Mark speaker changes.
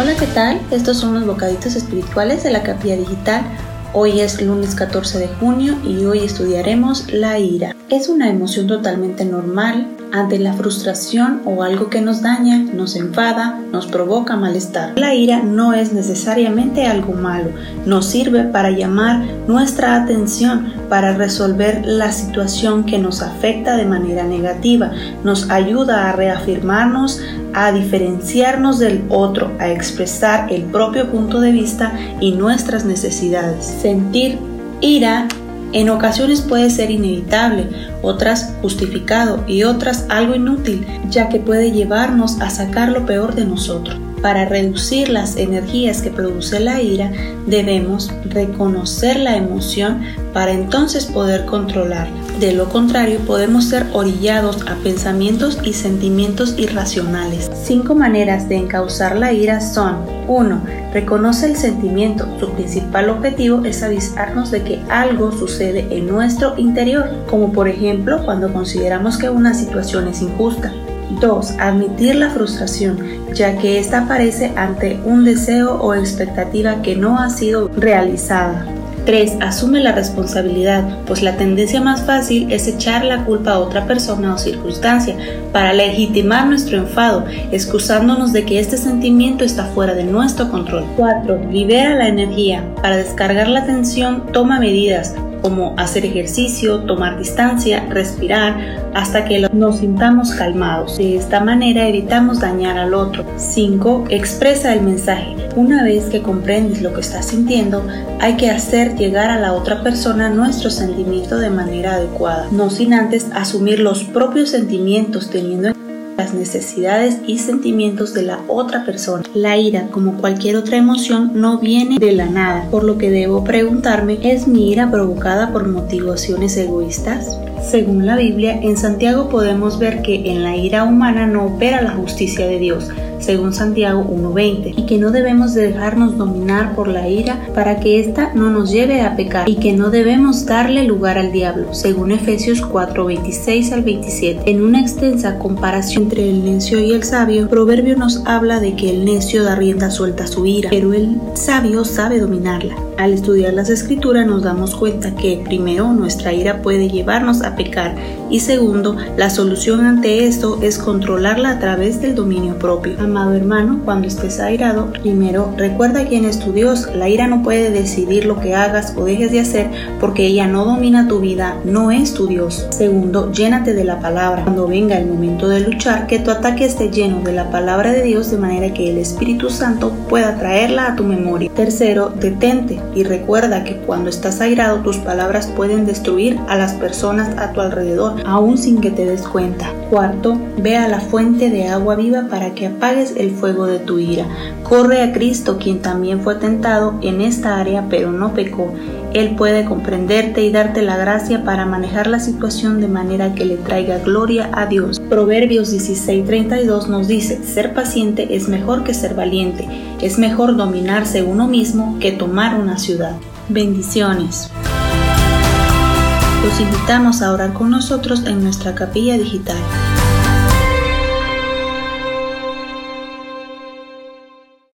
Speaker 1: Hola, ¿qué tal? Estos son los bocaditos espirituales de la capilla digital. Hoy es lunes 14 de junio y hoy estudiaremos la ira. Es una emoción totalmente normal ante la frustración o algo que nos daña, nos enfada, nos provoca malestar. La ira no es necesariamente algo malo, nos sirve para llamar nuestra atención, para resolver la situación que nos afecta de manera negativa, nos ayuda a reafirmarnos, a diferenciarnos del otro, a expresar el propio punto de vista y nuestras necesidades. Sentir ira en ocasiones puede ser inevitable, otras justificado y otras algo inútil, ya que puede llevarnos a sacar lo peor de nosotros. Para reducir las energías que produce la ira, debemos reconocer la emoción para entonces poder controlarla. De lo contrario, podemos ser orillados a pensamientos y sentimientos irracionales. Cinco maneras de encauzar la ira son 1. Reconoce el sentimiento. Su principal objetivo es avisarnos de que algo sucede en nuestro interior, como por ejemplo cuando consideramos que una situación es injusta. 2. Admitir la frustración, ya que ésta aparece ante un deseo o expectativa que no ha sido realizada. 3. Asume la responsabilidad, pues la tendencia más fácil es echar la culpa a otra persona o circunstancia para legitimar nuestro enfado, excusándonos de que este sentimiento está fuera de nuestro control. 4. Libera la energía. Para descargar la tensión, toma medidas, como hacer ejercicio, tomar distancia, respirar, hasta que nos sintamos calmados. De esta manera evitamos dañar al otro. 5. Expresa el mensaje. Una vez que comprendes lo que estás sintiendo, hay que hacer llegar a la otra persona nuestro sentimiento de manera adecuada, no sin antes asumir los propios sentimientos teniendo en necesidades y sentimientos de la otra persona. La ira, como cualquier otra emoción, no viene de la nada, por lo que debo preguntarme, ¿es mi ira provocada por motivaciones egoístas? Según la Biblia, en Santiago podemos ver que en la ira humana no opera la justicia de Dios, según Santiago 1.20, y que no debemos dejarnos dominar por la ira para que ésta no nos lleve a pecar, y que no debemos darle lugar al diablo, según Efesios 4.26 al 27. En una extensa comparación entre el necio y el sabio, Proverbio nos habla de que el necio da rienda suelta a su ira, pero el sabio sabe dominarla. Al estudiar las escrituras nos damos cuenta que primero nuestra ira puede llevarnos a pecar y segundo, la solución ante esto es controlarla a través del dominio propio. Amado hermano, cuando estés airado, primero recuerda quién es tu Dios. La ira no puede decidir lo que hagas o dejes de hacer porque ella no domina tu vida, no es tu Dios. Segundo, llénate de la palabra. Cuando venga el momento de luchar, que tu ataque esté lleno de la palabra de Dios de manera que el Espíritu Santo pueda traerla a tu memoria. Tercero, detente y recuerda que cuando estás airado tus palabras pueden destruir a las personas a tu alrededor, aún sin que te des cuenta. Cuarto, ve a la fuente de agua viva para que apagues el fuego de tu ira. Corre a Cristo, quien también fue tentado en esta área pero no pecó. Él puede comprenderte y darte la gracia para manejar la situación de manera que le traiga gloria a Dios. Proverbios 16:32 nos dice, ser paciente es mejor que ser valiente, es mejor dominarse uno mismo que tomar una ciudad. Bendiciones. Los invitamos a orar con nosotros en nuestra capilla digital.